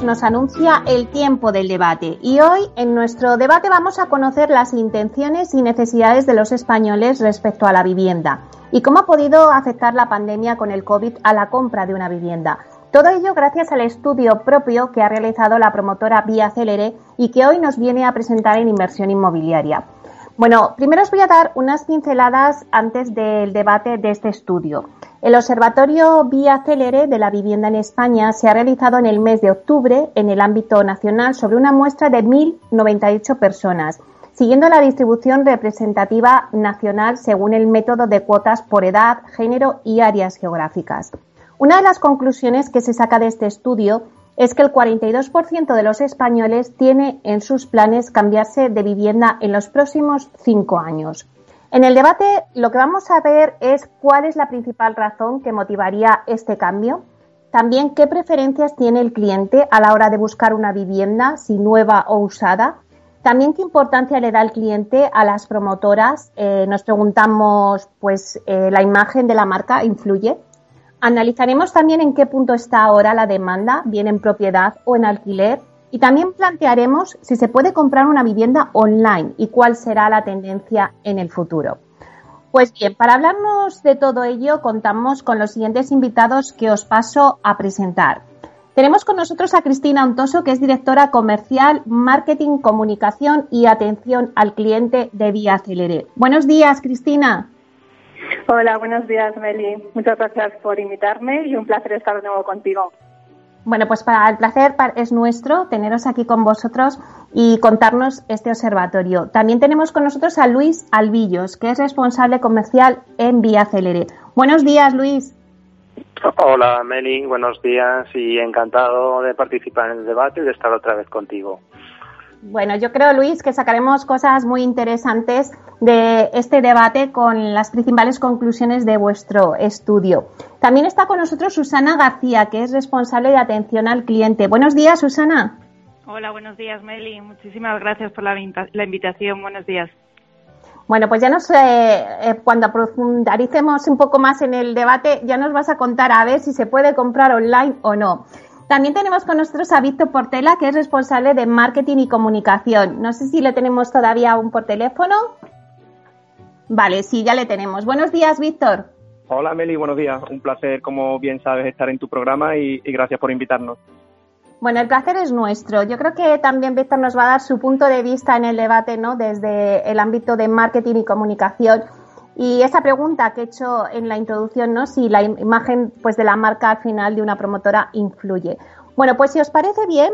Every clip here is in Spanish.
Nos anuncia el tiempo del debate y hoy en nuestro debate vamos a conocer las intenciones y necesidades de los españoles respecto a la vivienda y cómo ha podido afectar la pandemia con el COVID a la compra de una vivienda. Todo ello gracias al estudio propio que ha realizado la promotora Vía Celere y que hoy nos viene a presentar en inversión inmobiliaria. Bueno, primero os voy a dar unas pinceladas antes del debate de este estudio. El Observatorio Vía Célere de la Vivienda en España se ha realizado en el mes de octubre en el ámbito nacional sobre una muestra de 1.098 personas, siguiendo la distribución representativa nacional según el método de cuotas por edad, género y áreas geográficas. Una de las conclusiones que se saca de este estudio es que el 42% de los españoles tiene en sus planes cambiarse de vivienda en los próximos cinco años. En el debate lo que vamos a ver es cuál es la principal razón que motivaría este cambio. También qué preferencias tiene el cliente a la hora de buscar una vivienda, si nueva o usada. También qué importancia le da el cliente a las promotoras. Eh, nos preguntamos, pues, eh, la imagen de la marca influye. Analizaremos también en qué punto está ahora la demanda, bien en propiedad o en alquiler. Y también plantearemos si se puede comprar una vivienda online y cuál será la tendencia en el futuro. Pues bien, para hablarnos de todo ello, contamos con los siguientes invitados que os paso a presentar. Tenemos con nosotros a Cristina Ontoso, que es directora comercial, marketing, comunicación y atención al cliente de Vía Celere. Buenos días, Cristina. Hola, buenos días, Meli. Muchas gracias por invitarme y un placer estar de nuevo contigo. Bueno, pues para el placer es nuestro teneros aquí con vosotros y contarnos este observatorio. También tenemos con nosotros a Luis Albillos, que es responsable comercial en Vía Celere. Buenos días, Luis. Hola, Meli, buenos días y encantado de participar en el debate y de estar otra vez contigo. Bueno, yo creo, Luis, que sacaremos cosas muy interesantes de este debate con las principales conclusiones de vuestro estudio. También está con nosotros Susana García, que es responsable de atención al cliente. Buenos días, Susana. Hola, buenos días, Meli. Muchísimas gracias por la, invitación. Buenos días. Bueno, pues ya nos, eh, eh, cuando profundicemos un poco más en el debate, ya nos vas a contar a ver si se puede comprar online o no. También tenemos con nosotros a Víctor Portela, que es responsable de marketing y comunicación. No sé si le tenemos todavía aún por teléfono. Vale, sí, ya le tenemos. Buenos días, Víctor. Hola, Meli, buenos días. Un placer, como bien sabes, estar en tu programa y, gracias por invitarnos. Bueno, el placer es nuestro. Yo creo que también Víctor nos va a dar su punto de vista en el debate, ¿no? Desde el ámbito de marketing y comunicación y esa pregunta que he hecho en la introducción, ¿no? Si la imagen pues, de la marca al final de una promotora influye. Bueno, pues si os parece bien,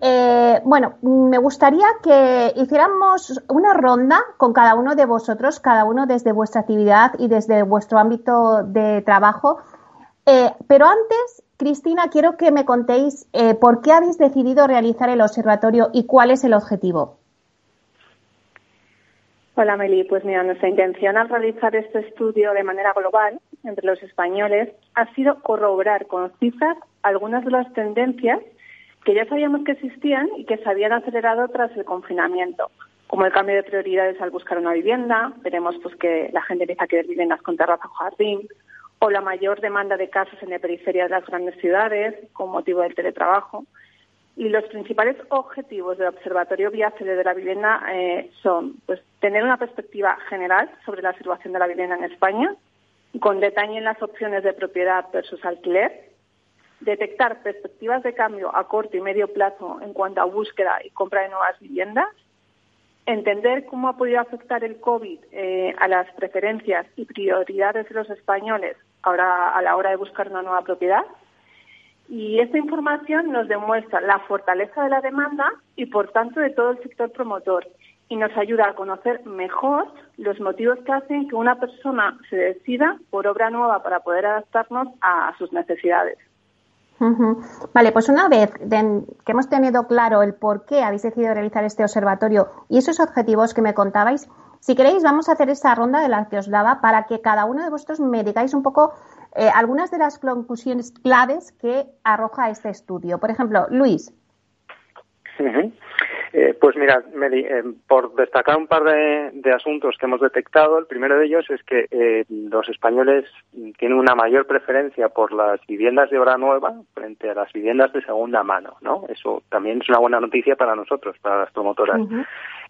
eh, bueno, me gustaría que hiciéramos una ronda con cada uno de vosotros, cada uno desde vuestra actividad y desde vuestro ámbito de trabajo. Eh, pero antes, Cristina, quiero que me contéis eh, por qué habéis decidido realizar el observatorio y cuál es el objetivo. Hola Meli, pues mira, nuestra intención al realizar este estudio de manera global entre los españoles ha sido corroborar con cifras algunas de las tendencias que ya sabíamos que existían y que se habían acelerado tras el confinamiento, como el cambio de prioridades al buscar una vivienda, veremos pues que la gente empieza a querer viviendas con terraza o jardín, o la mayor demanda de casas en la periferia de las grandes ciudades con motivo del teletrabajo. Y los principales objetivos del Observatorio Viaje de la Vivienda eh, son pues, tener una perspectiva general sobre la situación de la vivienda en España, con detalle en las opciones de propiedad versus alquiler, detectar perspectivas de cambio a corto y medio plazo en cuanto a búsqueda y compra de nuevas viviendas, entender cómo ha podido afectar el COVID eh, a las preferencias y prioridades de los españoles ahora a la hora de buscar una nueva propiedad. Y esta información nos demuestra la fortaleza de la demanda y, por tanto, de todo el sector promotor y nos ayuda a conocer mejor los motivos que hacen que una persona se decida por obra nueva para poder adaptarnos a sus necesidades. Vale, pues una vez que hemos tenido claro el por qué habéis decidido realizar este observatorio y esos objetivos que me contabais, si queréis vamos a hacer esa ronda de la que os daba para que cada uno de vosotros me digáis un poco eh, algunas de las conclusiones claves que arroja este estudio. Por ejemplo, Luis. Eh, pues mira, eh, por destacar un par de, asuntos que hemos detectado, el primero de ellos es que eh, los españoles tienen una mayor preferencia por las viviendas de obra nueva frente a las viviendas de segunda mano, ¿no? Eso también es una buena noticia para nosotros, para las promotoras.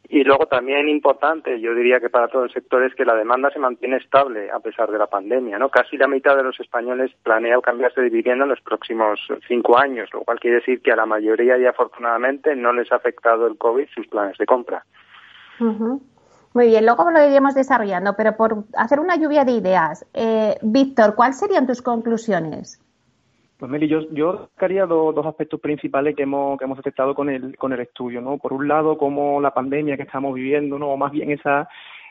Y luego también importante, yo diría que para todo el sector, es que la demanda se mantiene estable a pesar de la pandemia, ¿no? Casi la mitad de los españoles planea cambiarse de vivienda en los próximos cinco años, lo cual quiere decir que a la mayoría y afortunadamente no les ha afectado el COVID sus planes de compra. Muy bien, luego lo iremos desarrollando, pero por hacer una lluvia de ideas, eh, Víctor, ¿cuáles serían tus conclusiones? Pues Meli, yo, yo destacaría dos, aspectos principales que hemos, que hemos detectado con el, con el estudio, ¿no? Por un lado, como la pandemia que estamos viviendo, ¿no? O más bien esa,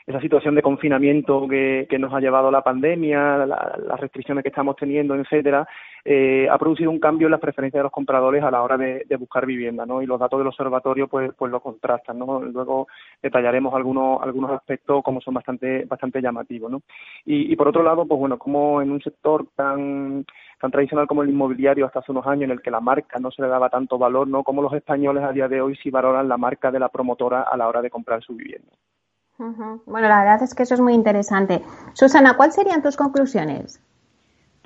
esa situación de confinamiento que, que nos ha llevado la pandemia, las restricciones que estamos teniendo, etcétera, eh, ha producido un cambio en las preferencias de los compradores a la hora de, buscar vivienda, ¿no? Y los datos del observatorio pues, pues lo contrastan, ¿no? Luego detallaremos algunos, algunos aspectos como son bastante, bastante llamativos, ¿no? Y, por otro lado, pues bueno, como en un sector tan, tan tradicional como el inmobiliario hasta hace unos años en el que la marca no se le daba tanto valor, ¿no? Como los españoles a día de hoy sí valoran la marca de la promotora a la hora de comprar su vivienda. Bueno, la verdad es que eso es muy interesante. Susana, ¿cuáles serían tus conclusiones?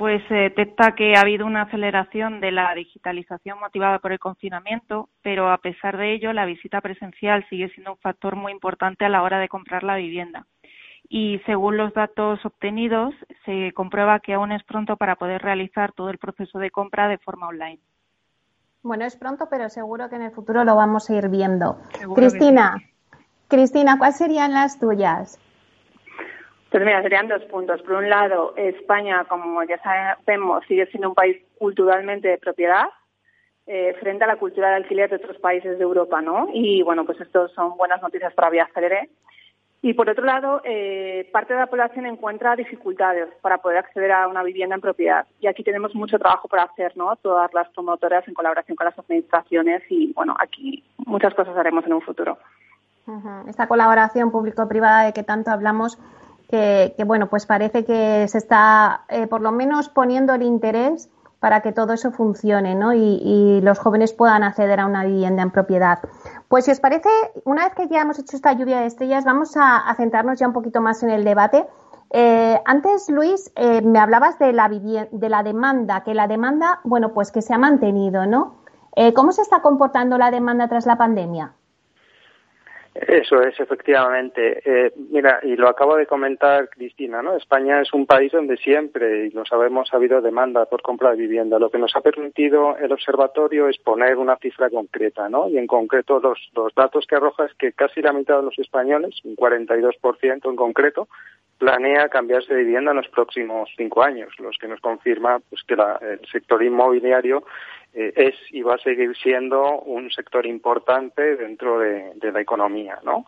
pues se detecta que ha habido una aceleración de la digitalización motivada por el confinamiento, pero a pesar de ello, la visita presencial sigue siendo un factor muy importante a la hora de comprar la vivienda. Y según los datos obtenidos, se comprueba que aún es pronto para poder realizar todo el proceso de compra de forma online. Bueno, es pronto, pero seguro que en el futuro lo vamos a ir viendo. Cristina, Cristina, ¿cuáles serían las tuyas? Pues mira, serían dos puntos. Por un lado, España, como ya sabemos, sigue siendo un país culturalmente de propiedad eh, frente a la cultura de alquiler de otros países de Europa, ¿no? Y bueno, pues esto son buenas noticias para Vía Celere. Y por otro lado, eh, parte de la población encuentra dificultades para poder acceder a una vivienda en propiedad. Y aquí tenemos mucho trabajo por hacer, ¿no? Todas las promotoras en colaboración con las administraciones y bueno, aquí muchas cosas haremos en un futuro. Esta colaboración público-privada de que tanto hablamos que, bueno, pues parece que se está eh, por lo menos poniendo el interés para que todo eso funcione ¿no? Y, los jóvenes puedan acceder a una vivienda en propiedad. Pues si os parece, una vez que ya hemos hecho esta lluvia de estrellas, vamos a, centrarnos ya un poquito más en el debate. Eh, antes, Luis, eh, me hablabas de la, de la demanda, que la demanda, bueno, pues que se ha mantenido, ¿no? ¿Cómo se está comportando la demanda tras la pandemia? Eso es, efectivamente. Eh, mira, y lo acabo de comentar Cristina, ¿no? España es un país donde siempre, y lo sabemos, ha habido demanda por compra de vivienda. Lo que nos ha permitido el observatorio es poner una cifra concreta, ¿no? Y en concreto los, los datos que arroja es que casi la mitad de los españoles, un 42% en concreto, planea cambiarse de vivienda en los próximos cinco años, los que nos confirma pues, que el sector inmobiliario eh, es y va a seguir siendo un sector importante dentro de, la economía. ¿no?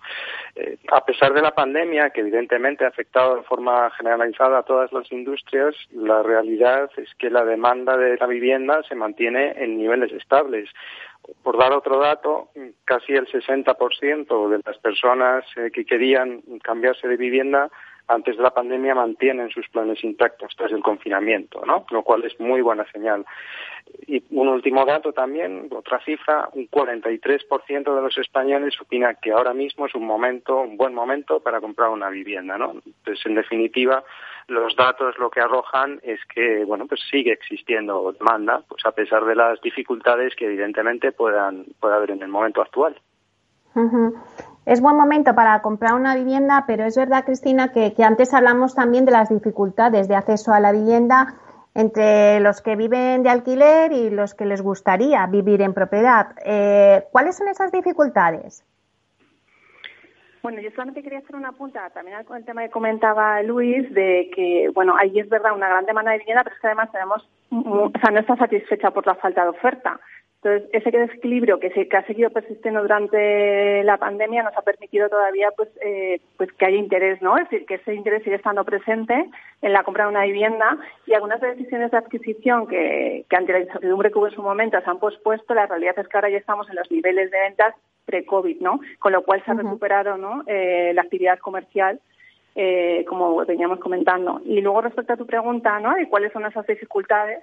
Eh, a pesar de la pandemia, que evidentemente ha afectado de forma generalizada a todas las industrias, la realidad es que la demanda de la vivienda se mantiene en niveles estables. Por dar otro dato, casi el 60% de las personas eh, que querían cambiarse de vivienda antes de la pandemia mantienen sus planes intactos tras el confinamiento, ¿no? Lo cual es muy buena señal. Y un último dato también, otra cifra, un 43% de los españoles opina que ahora mismo es un momento, un buen momento para comprar una vivienda, ¿no? Entonces, en definitiva, los datos lo que arrojan es que, bueno, pues sigue existiendo demanda, pues a pesar de las dificultades que evidentemente puedan, pueda haber en el momento actual. Es buen momento para comprar una vivienda, pero es verdad, Cristina, que, antes hablamos también de las dificultades de acceso a la vivienda entre los que viven de alquiler y los que les gustaría vivir en propiedad. Eh, ¿Cuáles son esas dificultades? Bueno, yo solamente quería hacer una punta también con el tema que comentaba Luis de que, bueno, ahí es verdad una gran demanda de vivienda, pero es que además tenemos, o sea, no está satisfecha por la falta de oferta Entonces, ese desequilibrio que, se, que ha seguido persistiendo durante la pandemia nos ha permitido todavía pues, eh, pues que haya interés, ¿no? Es decir, que ese interés sigue estando presente en la compra de una vivienda y algunas decisiones de adquisición que, que ante la incertidumbre que hubo en su momento se han pospuesto, la realidad es que ahora ya estamos en los niveles de ventas pre-COVID, ¿no? Con lo cual se ha recuperado ¿no? Eh, la actividad comercial eh, como veníamos comentando. Y luego respecto a tu pregunta, ¿no? De cuáles son esas dificultades,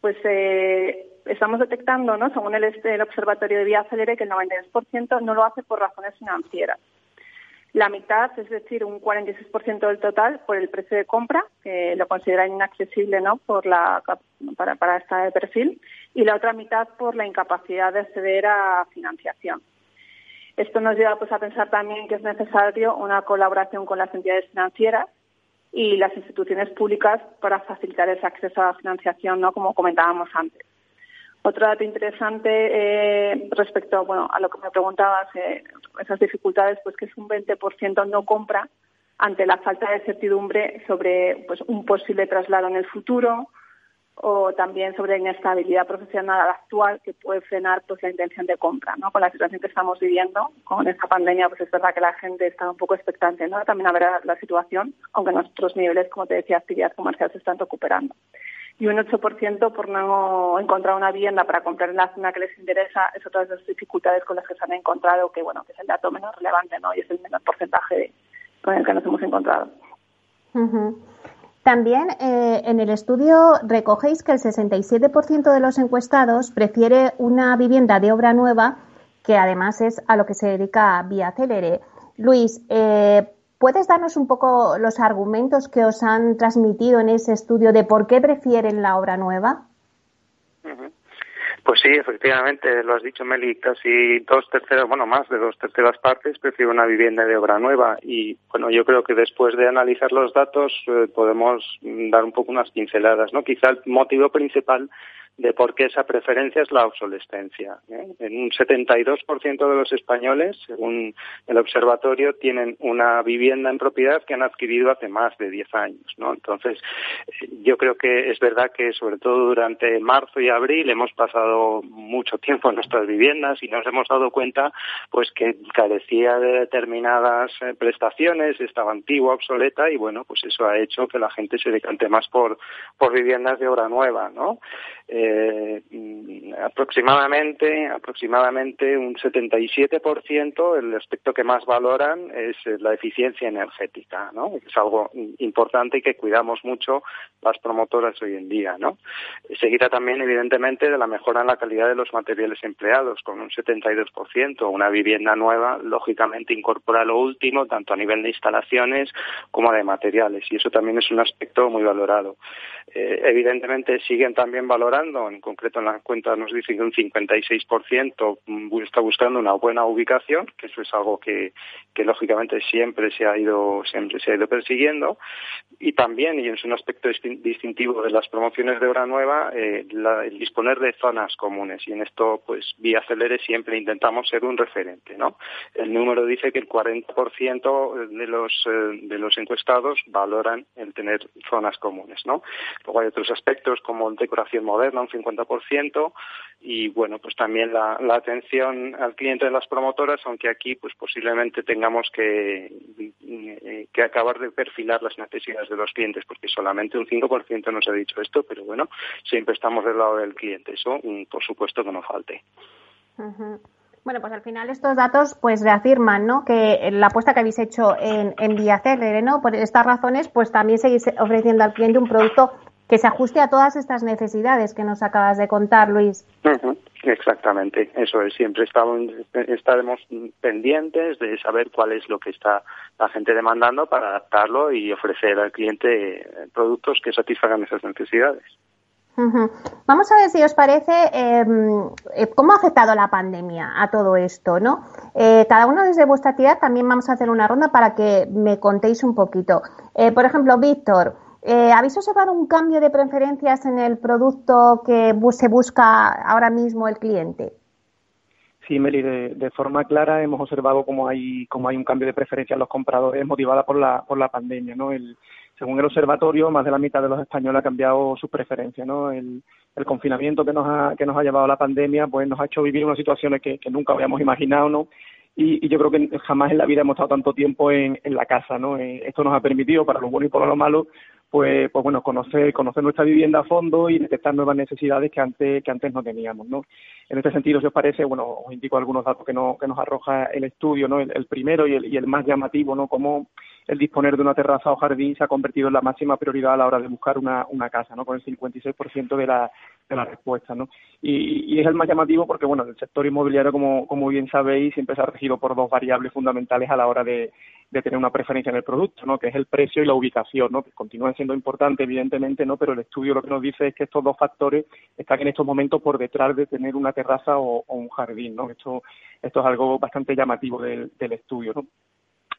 pues eh, estamos detectando, ¿no? según el, el Observatorio de Vía Acelere, que el 93% no lo hace por razones financieras. La mitad, es decir, un 46% del total, por el precio de compra, que lo consideran inaccesible ¿no? por la, para, para este perfil, y la otra mitad por la incapacidad de acceder a financiación. Esto nos lleva pues, a pensar también que es necesario una colaboración con las entidades financieras y las instituciones públicas para facilitar ese acceso a la financiación, ¿no? como comentábamos antes. Otro dato interesante eh, respecto bueno, a lo que me preguntabas, eh, esas dificultades, pues que es un 20% no compra ante la falta de certidumbre sobre pues, un posible traslado en el futuro o también sobre la inestabilidad profesional actual que puede frenar pues, la intención de compra. ¿no? Con la situación que estamos viviendo, con esta pandemia, pues es verdad que la gente está un poco expectante ¿no? también a ver la situación, aunque nuestros niveles, como te decía, actividad comercial se están recuperando y un 8% por no encontrar una vivienda para comprar en la zona que les interesa es otra de las dificultades con las que se han encontrado, que bueno, que es el dato menos relevante, ¿no? Y es el menor porcentaje con el que nos hemos encontrado. También eh, en el estudio recogéis que el 67% de los encuestados prefiere una vivienda de obra nueva, que además es a lo que se dedica Vía Celere. Luis, eh, ¿Puedes darnos un poco los argumentos que os han transmitido en ese estudio de por qué prefieren la obra nueva? Sí, efectivamente, lo has dicho Meli, casi dos terceras, bueno, más de dos terceras partes prefieren una vivienda de obra nueva y bueno, yo creo que después de analizar los datos eh, podemos dar un poco unas pinceladas, ¿no? Quizá el motivo principal de por qué esa preferencia es la obsolescencia. ¿eh? En un 72% de los españoles, según el observatorio, tienen una vivienda en propiedad que han adquirido hace más de 10 años. Entonces, yo creo que es verdad que sobre todo durante marzo y abril hemos pasado mucho tiempo en nuestras viviendas y nos hemos dado cuenta pues que carecía de determinadas eh, prestaciones, estaba antigua, obsoleta y bueno, pues eso ha hecho que la gente se decante más por, por viviendas de obra nueva, ¿no? Eh, aproximadamente, aproximadamente un 77% el aspecto que más valoran es la eficiencia energética, ¿no? Es algo importante y que cuidamos mucho las promotoras hoy en día, ¿no? Seguirá también, evidentemente, de la mejora en la calidad de los materiales empleados, con un 72%. Una vivienda nueva, lógicamente, incorpora lo último, tanto a nivel de instalaciones como de materiales, y eso también es un aspecto muy valorado. Eh, evidentemente, siguen también valorando en concreto en la cuenta nos dice que un 56% está buscando una buena ubicación, que eso es algo que, lógicamente siempre se ha ido siempre se ha ido persiguiendo y también y es un aspecto distintivo de las promociones de obra nueva eh, el disponer de zonas comunes y en esto pues vía Celere siempre intentamos ser un referente, ¿no? El número dice que el 40% de los eh, de los encuestados valoran el tener zonas comunes, ¿no? Luego hay otros aspectos como decoración moderna un 50%, y bueno, pues también la, atención al cliente de las promotoras, aunque aquí pues posiblemente tengamos que, eh, que acabar de perfilar las necesidades de los clientes, porque solamente un 5% nos ha dicho esto, pero bueno, siempre estamos del lado del cliente, eso mm, por supuesto que no falte. Bueno, pues al final estos datos pues reafirman, ¿no? Que la apuesta que habéis hecho en, en Vía ¿no? Por estas razones, pues también seguís ofreciendo al cliente un producto que se ajuste a todas estas necesidades que nos acabas de contar, Luis. Exactamente, eso es. Siempre estamos, estaremos pendientes de saber cuál es lo que está la gente demandando para adaptarlo y ofrecer al cliente productos que satisfagan esas necesidades. Vamos a ver si os parece em, eh, cómo ha afectado la pandemia a todo esto, ¿no? Eh, cada uno desde vuestra actividad también vamos a hacer una ronda para que me contéis un poquito. Eh, por ejemplo, Víctor, eh, ¿Habéis observado un cambio de preferencias en el producto que se busca ahora mismo el cliente? Sí, Meli, de, forma clara hemos observado cómo hay, cómo hay un cambio de preferencia en los compradores motivada por la, por la pandemia, ¿no? El, según el observatorio, más de la mitad de los españoles ha cambiado sus preferencias, ¿no? El, el confinamiento que nos ha, que nos ha llevado a la pandemia, pues nos ha hecho vivir unas situaciones que, que nunca habíamos imaginado, ¿no? Y, y, yo creo que jamás en la vida hemos estado tanto tiempo en, en la casa, ¿no? Eh, esto nos ha permitido, para lo bueno y para lo malo, pues, pues bueno, conocer, conocer nuestra vivienda a fondo y detectar nuevas necesidades que antes, que antes no teníamos, ¿no? En este sentido, si os parece, bueno, os indico algunos datos que, no, que nos arroja el estudio, ¿no? El, primero y el, y el más llamativo, ¿no? Cómo el disponer de una terraza o jardín se ha convertido en la máxima prioridad a la hora de buscar una, casa, ¿no? Con el 56% de la, de la respuesta, ¿no? Y, es el más llamativo porque, bueno, el sector inmobiliario, como, como bien sabéis, siempre se ha regido por dos variables fundamentales a la hora de, de tener una preferencia en el producto, ¿no? Que es el precio y la ubicación, ¿no? Que continúan siendo importantes, evidentemente, ¿no? Pero el estudio lo que nos dice es que estos dos factores están en estos momentos por detrás de tener una terraza o, un jardín, ¿no? Esto, esto es algo bastante llamativo del, del estudio, ¿no?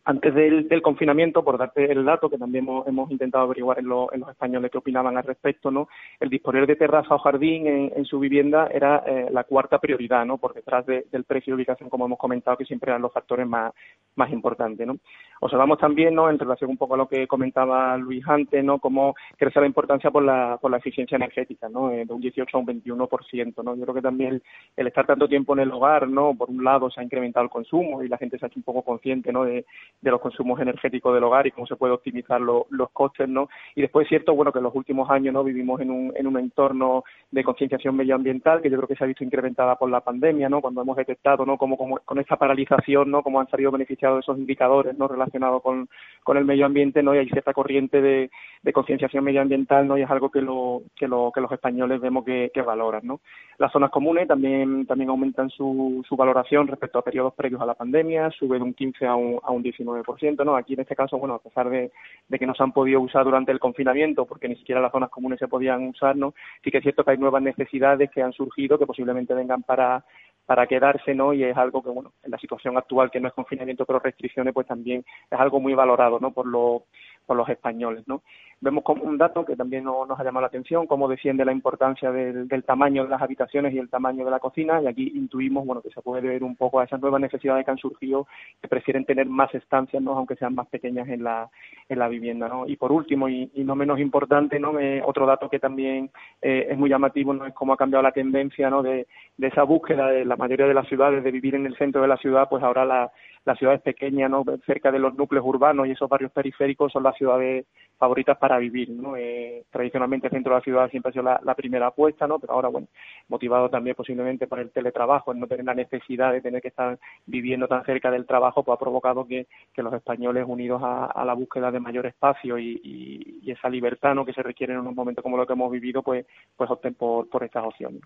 Antes del, del, confinamiento, por darte el dato que también hemos, hemos intentado averiguar en, lo, en, los españoles que opinaban al respecto, ¿no? El disponer de terraza o jardín en, en su vivienda era eh, la cuarta prioridad, ¿no? Por detrás de, del precio y ubicación, como hemos comentado, que siempre eran los factores más, más importantes, ¿no? Observamos también, ¿no? En relación un poco a lo que comentaba Luis antes, ¿no? Cómo crece la importancia por la, por la eficiencia energética, ¿no? Eh, de un 18 a un 21%, ¿no? Yo creo que también el, el, estar tanto tiempo en el hogar, ¿no? Por un lado se ha incrementado el consumo y la gente se ha hecho un poco consciente, ¿no? De, de los consumos energéticos del hogar y cómo se puede optimizar lo, los costes, ¿no? Y después es cierto, bueno, que en los últimos años, ¿no? Vivimos en un, en un entorno de concienciación medioambiental que yo creo que se ha visto incrementada por la pandemia, ¿no? Cuando hemos detectado, ¿no? Cómo, cómo con esta paralización, ¿no? Cómo han salido beneficiados esos indicadores, ¿no? Relacionados con, con el medio ambiente, ¿no? Y hay cierta corriente de, de concienciación medioambiental, ¿no? Y es algo que lo, que lo, que los españoles vemos que, que valoran, ¿no? Las zonas comunes también, también aumentan su, su valoración respecto a periodos previos a la pandemia, sube de un 15 a un, a un 19%, ¿no? Aquí en este caso, bueno, a pesar de, que no se han podido usar durante el confinamiento, porque ni siquiera las zonas comunes se podían usar, ¿no? Sí que es cierto que hay nuevas necesidades que han surgido que posiblemente vengan para para quedarse, ¿no? Y es algo que, bueno, en la situación actual, que no es confinamiento pero restricciones, pues también es algo muy valorado, ¿no? Por, lo, por los españoles, ¿no? Vemos como un dato que también nos ha llamado la atención, cómo defiende la importancia del, del, tamaño de las habitaciones y el tamaño de la cocina, y aquí intuimos, bueno, que se puede ver un poco a esas nuevas necesidades que han surgido, que prefieren tener más estancias, ¿no? Aunque sean más pequeñas en la, en la vivienda, ¿no? Y por último, y, y no menos importante, ¿no? Eh, otro dato que también eh, es muy llamativo, ¿no? Es cómo ha cambiado la tendencia, ¿no? De, de esa búsqueda de la mayoría de las ciudades de vivir en el centro de la ciudad, pues ahora la, las ciudades pequeñas, ¿no? cerca de los núcleos urbanos y esos barrios periféricos son las ciudades favoritas para vivir. ¿no? Eh, tradicionalmente el centro de la ciudad siempre ha sido la, primera apuesta, ¿no? pero ahora, bueno, motivado también posiblemente por el teletrabajo, el no tener la necesidad de tener que estar viviendo tan cerca del trabajo, pues ha provocado que, que los españoles unidos a, la búsqueda de mayor espacio y, y, y, esa libertad ¿no? que se requiere en unos momentos como lo que hemos vivido, pues, pues opten por, por estas opciones.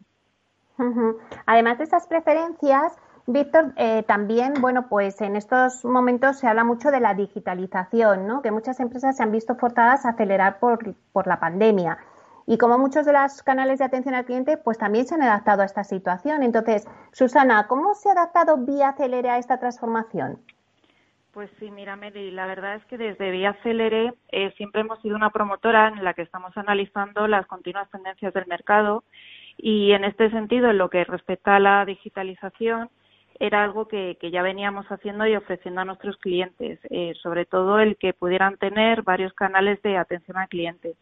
Además de estas preferencias, Víctor, eh, también, bueno, pues en estos momentos se habla mucho de la digitalización, ¿no? Que muchas empresas se han visto forzadas a acelerar por, por la pandemia. Y como muchos de los canales de atención al cliente, pues también se han adaptado a esta situación. Entonces, Susana, ¿cómo se ha adaptado Vía Acelere a esta transformación? Pues sí, mira, Meli, la verdad es que desde Vía Acelere eh, siempre hemos sido una promotora en la que estamos analizando las continuas tendencias del mercado y en este sentido, en lo que respecta a la digitalización, era algo que, ya veníamos haciendo y ofreciendo a nuestros clientes, eh, sobre todo el que pudieran tener varios canales de atención al cliente.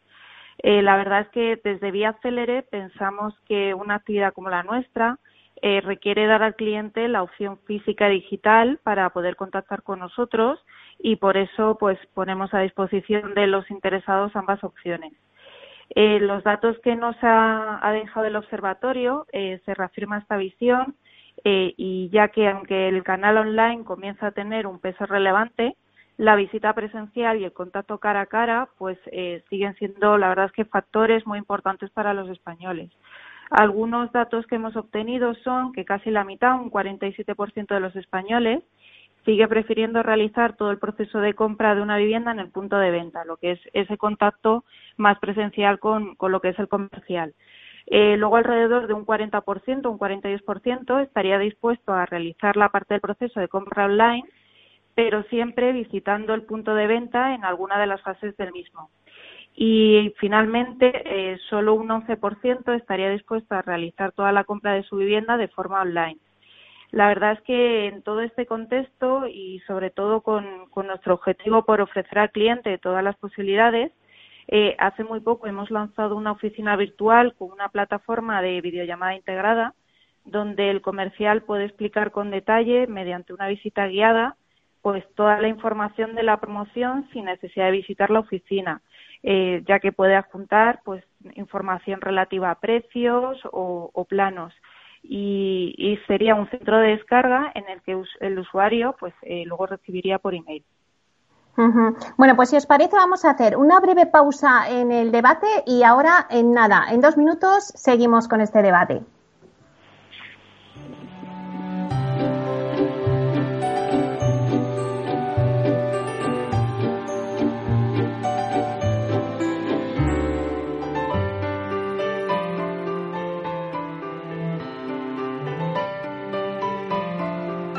Eh, la verdad es que desde Vía Celere pensamos que una actividad como la nuestra eh, requiere dar al cliente la opción física digital para poder contactar con nosotros y por eso pues ponemos a disposición de los interesados ambas opciones. Los datos que nos ha, dejado el observatorio se reafirma esta visión eh, y ya que aunque el canal online comienza a tener un peso relevante, la visita presencial y el contacto cara a cara pues eh, siguen siendo la verdad es que factores muy importantes para los españoles. Algunos datos que hemos obtenido son que casi la mitad, un 47% de los españoles, sigue prefiriendo realizar todo el proceso de compra de una vivienda en el punto de venta, lo que es ese contacto más presencial con, con lo que es el comercial. Eh, luego, alrededor de un 40%, un 42%, estaría dispuesto a realizar la parte del proceso de compra online, pero siempre visitando el punto de venta en alguna de las fases del mismo. Y finalmente, eh, solo un 11% estaría dispuesto a realizar toda la compra de su vivienda de forma online. La verdad es que en todo este contexto y sobre todo con, nuestro objetivo por ofrecer al cliente todas las posibilidades, eh, hace muy poco hemos lanzado una oficina virtual con una plataforma de videollamada integrada donde el comercial puede explicar con detalle, mediante una visita guiada, pues toda la información de la promoción sin necesidad de visitar la oficina, eh, ya que puede adjuntar pues información relativa a precios o, planos. Y, sería un centro de descarga en el que el usuario pues eh, luego recibiría por email. Bueno, pues si os parece vamos a hacer una breve pausa en el debate y ahora en nada, en dos minutos seguimos con este debate.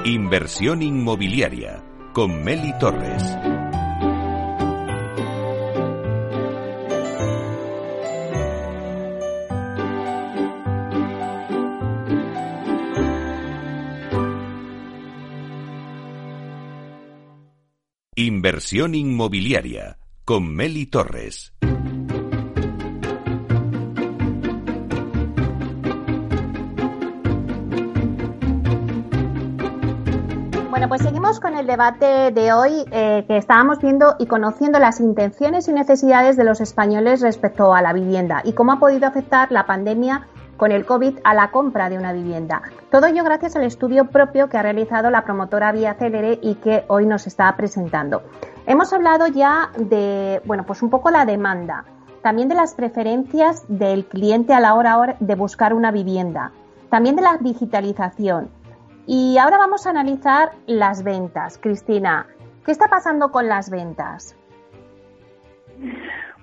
Inversión inmobiliaria con Meli Torres. Inversión inmobiliaria con Meli Torres. pues seguimos con el debate de hoy eh, que estábamos viendo y conociendo las intenciones y necesidades de los españoles respecto a la vivienda y cómo ha podido afectar la pandemia con el COVID a la compra de una vivienda. Todo ello gracias al estudio propio que ha realizado la promotora Vía Célere y que hoy nos está presentando. Hemos hablado ya de, bueno, pues un poco la demanda, también de las preferencias del cliente a la hora de buscar una vivienda, también de la digitalización, y ahora vamos a analizar las ventas. Cristina, ¿qué está pasando con las ventas?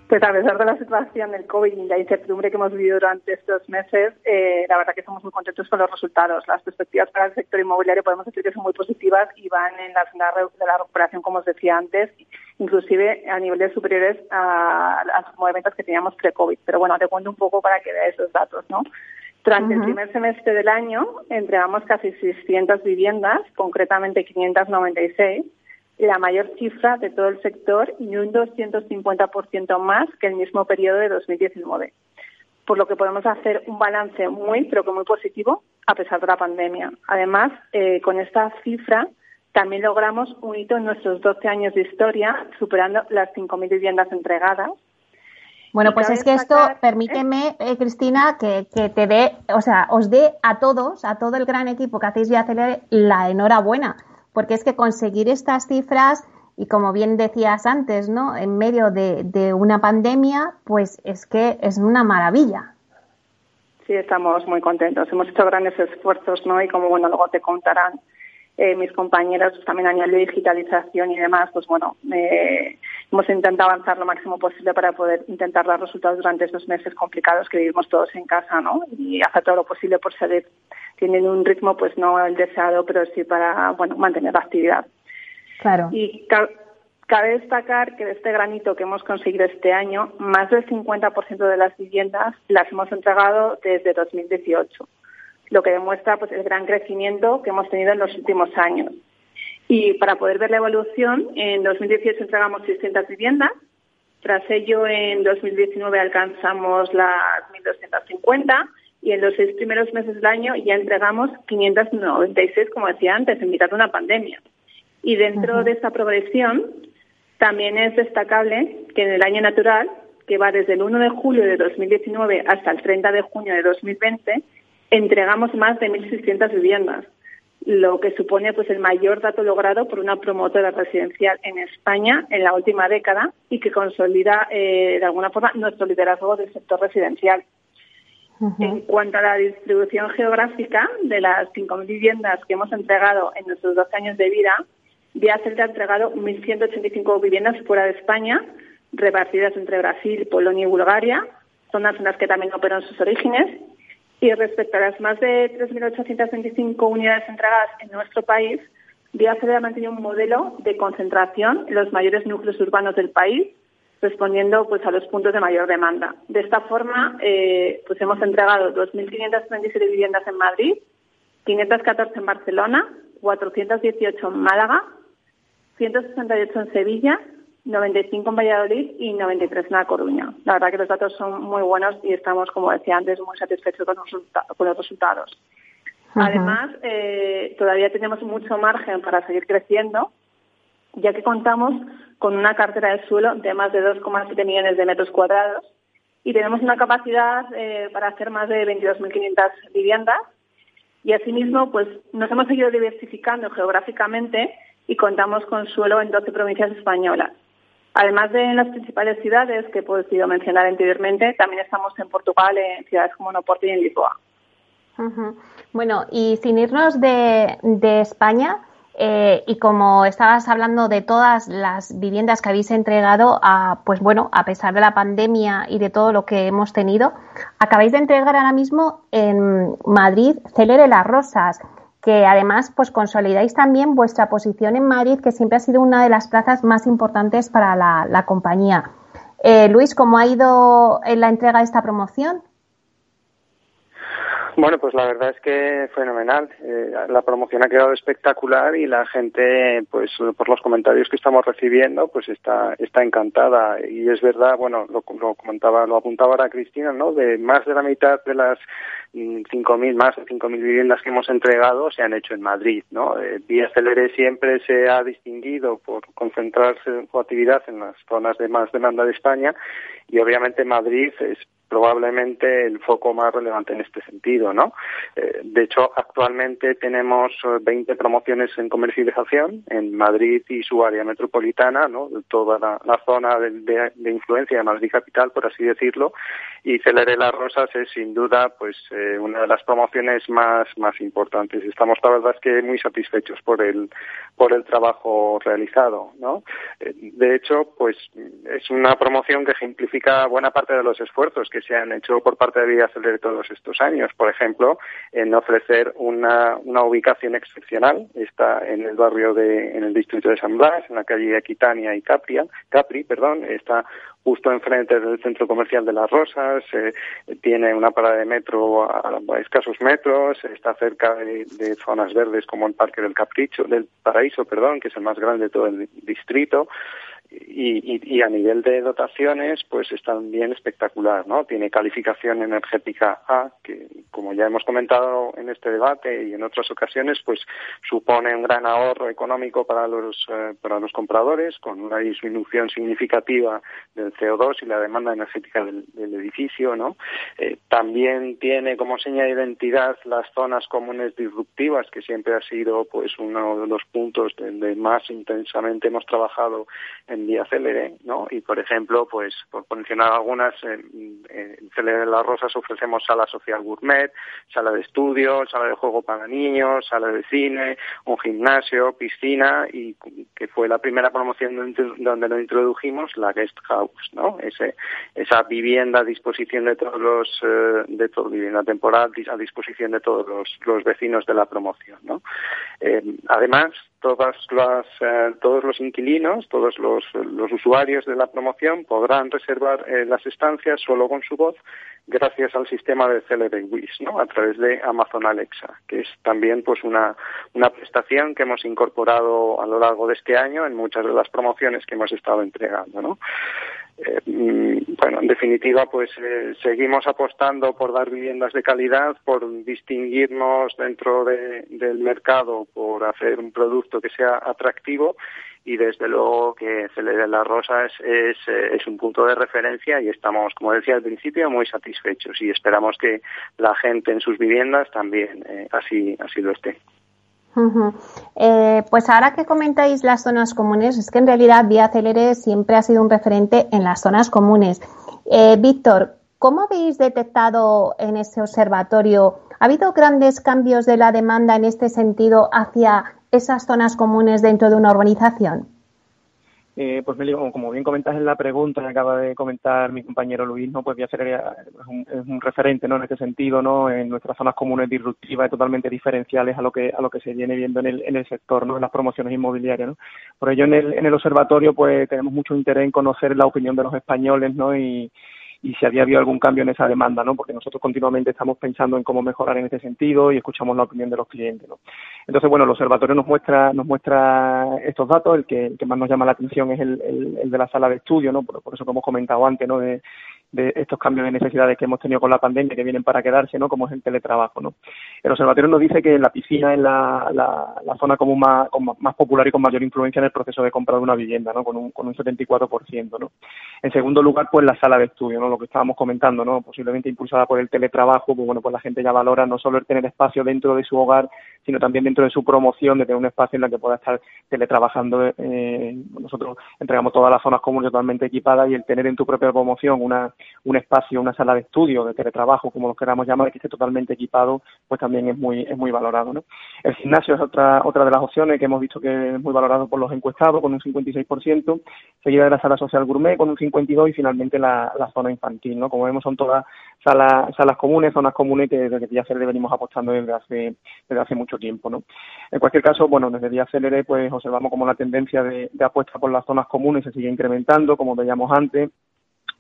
Pues a pesar de la situación del COVID y la incertidumbre que hemos vivido durante estos meses, eh, la verdad que estamos muy contentos con los resultados. Las perspectivas para el sector inmobiliario podemos decir que son muy positivas y van en la senda de la recuperación, como os decía antes, inclusive a niveles superiores a, los ventas que teníamos pre-COVID. Pero bueno, te cuento un poco para que veáis esos datos, ¿no? Durante el primer semestre del año entregamos casi 600 viviendas, concretamente 596, la mayor cifra de todo el sector y un 250% más que el mismo periodo de 2019. Por lo que podemos hacer un balance muy, pero que muy positivo a pesar de la pandemia. Además, eh, con esta cifra también logramos un hito en nuestros 12 años de historia, superando las 5.000 viviendas entregadas bueno, pues es que esto, permíteme, eh, Cristina, que, te dé, o sea, os dé a todos, a todo el gran equipo que hacéis ya la enhorabuena, porque es que conseguir estas cifras, y como bien decías antes, ¿no? En medio de, una pandemia, pues es que es una maravilla. Sí, estamos muy contentos. Hemos hecho grandes esfuerzos, ¿no? Y como, bueno, luego te contarán eh, mis compañeros pues, también a nivel de digitalización y demás, pues bueno, eh, hemos intentado avanzar lo máximo posible para poder intentar dar resultados durante estos meses complicados que vivimos todos en casa, ¿no? Y hacer todo lo posible por seguir tienen un ritmo, pues no el deseado, pero sí para, bueno, mantener la actividad. Claro. Y cabe destacar que de este granito que hemos conseguido este año, más del 50% de las viviendas las hemos entregado desde 2018 lo que demuestra pues el gran crecimiento que hemos tenido en los últimos años. Y para poder ver la evolución, en 2018 entregamos 600 viviendas, tras ello en 2019 alcanzamos las 1.250 y en los seis primeros meses del año ya entregamos 596, como decía antes, en mitad de una pandemia. Y dentro de esta progresión también es destacable que en el año natural, que va desde el 1 de julio de 2019 hasta el 30 de junio de 2020, entregamos más de 1.600 viviendas, lo que supone pues el mayor dato logrado por una promotora residencial en España en la última década y que consolida eh, de alguna forma nuestro liderazgo del sector residencial. En cuanto a la distribución geográfica de las 5.000 viviendas que hemos entregado en nuestros dos años de vida, Viacel ha entregado 1.185 viviendas fuera de España, repartidas entre Brasil, Polonia y Bulgaria, zonas en las que también operan sus orígenes, y respecto a las más de 3.825 unidades entregadas en nuestro país, Viacel ha mantenido un modelo de concentración en los mayores núcleos urbanos del país, respondiendo pues a los puntos de mayor demanda. De esta forma, eh, pues hemos entregado 2.537 viviendas en Madrid, 514 en Barcelona, 418 en Málaga, 168 en Sevilla, 95 en Valladolid y 93 en La Coruña. La verdad que los datos son muy buenos y estamos, como decía antes, muy satisfechos con los, resultados. Además, eh, todavía tenemos mucho margen para seguir creciendo, ya que contamos con una cartera de suelo de más de 2,7 millones de metros cuadrados y tenemos una capacidad eh, para hacer más de 22.500 viviendas. Y asimismo, pues nos hemos seguido diversificando geográficamente y contamos con suelo en 12 provincias españolas. Además de en las principales ciudades que he podido mencionar anteriormente, también estamos en Portugal, en ciudades como Noporto y en Lisboa. Bueno, y sin irnos de, España, eh, y como estabas hablando de todas las viviendas que habéis entregado, a, pues bueno, a pesar de la pandemia y de todo lo que hemos tenido, acabáis de entregar ahora mismo en Madrid Celere Las Rosas que además pues consolidáis también vuestra posición en Madrid, que siempre ha sido una de las plazas más importantes para la, compañía. Eh, Luis, ¿cómo ha ido en la entrega de esta promoción? Bueno, pues la verdad es que fenomenal. Eh, la promoción ha quedado espectacular y la gente, pues por los comentarios que estamos recibiendo, pues está está encantada. Y es verdad, bueno, lo, lo comentaba, lo apuntaba ahora Cristina, ¿no? De más de la mitad de las 5.000, más de 5.000 viviendas que hemos entregado se han hecho en Madrid, ¿no? Eh, Vía Celere siempre se ha distinguido por concentrarse su actividad en las zonas de más demanda de España y obviamente Madrid es probablemente el foco más relevante en este sentido, ¿no? Eh, de hecho, actualmente tenemos 20 eh, promociones en comercialización en Madrid y su área metropolitana, ¿no? Toda la, zona de, influencia de Madrid capital, por así decirlo, y Celere Las Rosas es sin duda, pues, eh, una de las promociones más más importantes. Estamos, la verdad, es que muy satisfechos por el por el trabajo realizado, ¿no? de hecho, pues, es una promoción que ejemplifica buena parte de los esfuerzos que se han hecho por parte de Vía todos estos años. Por ejemplo, en ofrecer una, una ubicación excepcional. Está en el barrio de, en el distrito de San Blas, en la calle Aquitania y Capria, Capri, perdón. Está justo enfrente del centro comercial de Las Rosas, eh, tiene una parada de metro a, escasos metros, está cerca de, zonas verdes como el Parque del Capricho, del Paraíso, perdón, que es el más grande de todo el distrito y, y, a nivel de dotaciones, pues es también espectacular, ¿no? Tiene calificación energética A, que como ya hemos comentado en este debate y en otras ocasiones, pues supone un gran ahorro económico para los, eh, para los compradores, con una disminución significativa del CO2 y la demanda energética del, edificio, ¿no? Eh, también tiene como seña de identidad las zonas comunes disruptivas, que siempre ha sido, pues, uno de los puntos donde más intensamente hemos trabajado en en Vía Célere, ¿no? Y, por ejemplo, pues, por mencionar algunas, en, Célere de las Rosas ofrecemos sala social gourmet, sala de estudio, sala de juego para niños, sala de cine, un gimnasio, piscina y que fue la primera promoción donde lo introdujimos, la guest house, ¿no? Ese, esa vivienda a disposición de todos los, eh, de todo, vivienda temporal a disposición de todos los, los vecinos de la promoción, ¿no? Eh, además, todas las, eh, todos los inquilinos, todos los, los, usuarios de la promoción podrán reservar eh, las estancias solo con su voz gracias al sistema de Wish, ¿no? A través de Amazon Alexa, que es también pues una, una prestación que hemos incorporado a lo largo de este año en muchas de las promociones que hemos estado entregando, ¿no? Eh, mm, bueno, en definitiva, pues eh, seguimos apostando por dar viviendas de calidad, por distinguirnos dentro del mercado, por hacer un producto que sea atractivo y desde luego que Celere las Rosas es, eh, es, un punto de referencia y estamos, como decía al principio, muy satisfechos y esperamos que la gente en sus viviendas también así, así lo esté. Eh, pues ahora que comentáis las zonas comunes, es que en realidad Vía Celere siempre ha sido un referente en las zonas comunes. Eh, Víctor, ¿cómo habéis detectado en ese observatorio? ¿Ha habido grandes cambios de la demanda en este sentido hacia esas zonas comunes dentro de una urbanización? Eh, pues como bien comentas en la pregunta que acaba de comentar mi compañero Luis, no pues voy a ser un, es un referente no en este sentido, no en nuestras zonas comunes disruptivas y totalmente diferenciales a lo que a lo que se viene viendo en el, en el sector, no en las promociones inmobiliarias, ¿no? Por ello en el, en el observatorio pues tenemos mucho interés en conocer la opinión de los españoles, ¿no? Y, y si había habido algún cambio en esa demanda, ¿no? Porque nosotros continuamente estamos pensando en cómo mejorar en ese sentido y escuchamos la opinión de los clientes, ¿no? Entonces, bueno, el observatorio nos muestra, nos muestra estos datos, el que, más nos llama la atención es el, de la sala de estudio, ¿no? Por, eso que hemos comentado antes, ¿no? De, de estos cambios de necesidades que hemos tenido con la pandemia que vienen para quedarse, ¿no? Como es el teletrabajo, ¿no? El observatorio nos dice que la piscina es la, la, zona como más, más popular y con mayor influencia en el proceso de compra de una vivienda, ¿no? Con un, con un 74%, ¿no? En segundo lugar, pues la sala de estudio, ¿no? Lo que estábamos comentando, ¿no? Posiblemente impulsada por el teletrabajo, pues bueno, pues la gente ya valora no solo el tener espacio dentro de su hogar, sino también dentro de su promoción, de tener un espacio en el que pueda estar teletrabajando. Eh, nosotros entregamos todas las zonas comunes totalmente equipadas y el tener en tu propia promoción una un espacio, una sala de estudio, de teletrabajo, como lo queramos llamar, que esté totalmente equipado, pues también es muy, es muy valorado. ¿no? El gimnasio es otra, otra de las opciones que hemos visto que es muy valorado por los encuestados, con un 56%, seguida de la sala social gourmet con un 52% y finalmente la, la zona infantil. ¿no? Como vemos, son todas salas, salas comunes, zonas comunes que desde Día le venimos apostando desde hace, desde hace mucho tiempo. ¿no? En cualquier caso, bueno, desde Día Célere pues observamos como la tendencia de, de apuesta por las zonas comunes se sigue incrementando, como veíamos antes,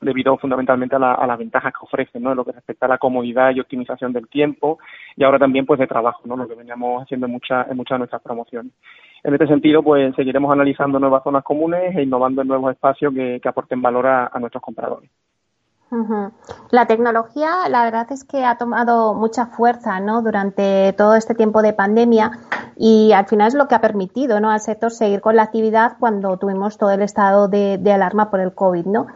debido fundamentalmente a, las ventajas que ofrecen, ¿no? En lo que respecta a la comodidad y optimización del tiempo y ahora también pues de trabajo, ¿no? Lo que veníamos haciendo en, muchas en muchas de nuestras promociones. En este sentido, pues seguiremos analizando nuevas zonas comunes e innovando en nuevos espacios que, aporten valor a, nuestros compradores. La tecnología, la verdad es que ha tomado mucha fuerza, ¿no? Durante todo este tiempo de pandemia y al final es lo que ha permitido, ¿no? Al sector seguir con la actividad cuando tuvimos todo el estado de, de alarma por el COVID, ¿no?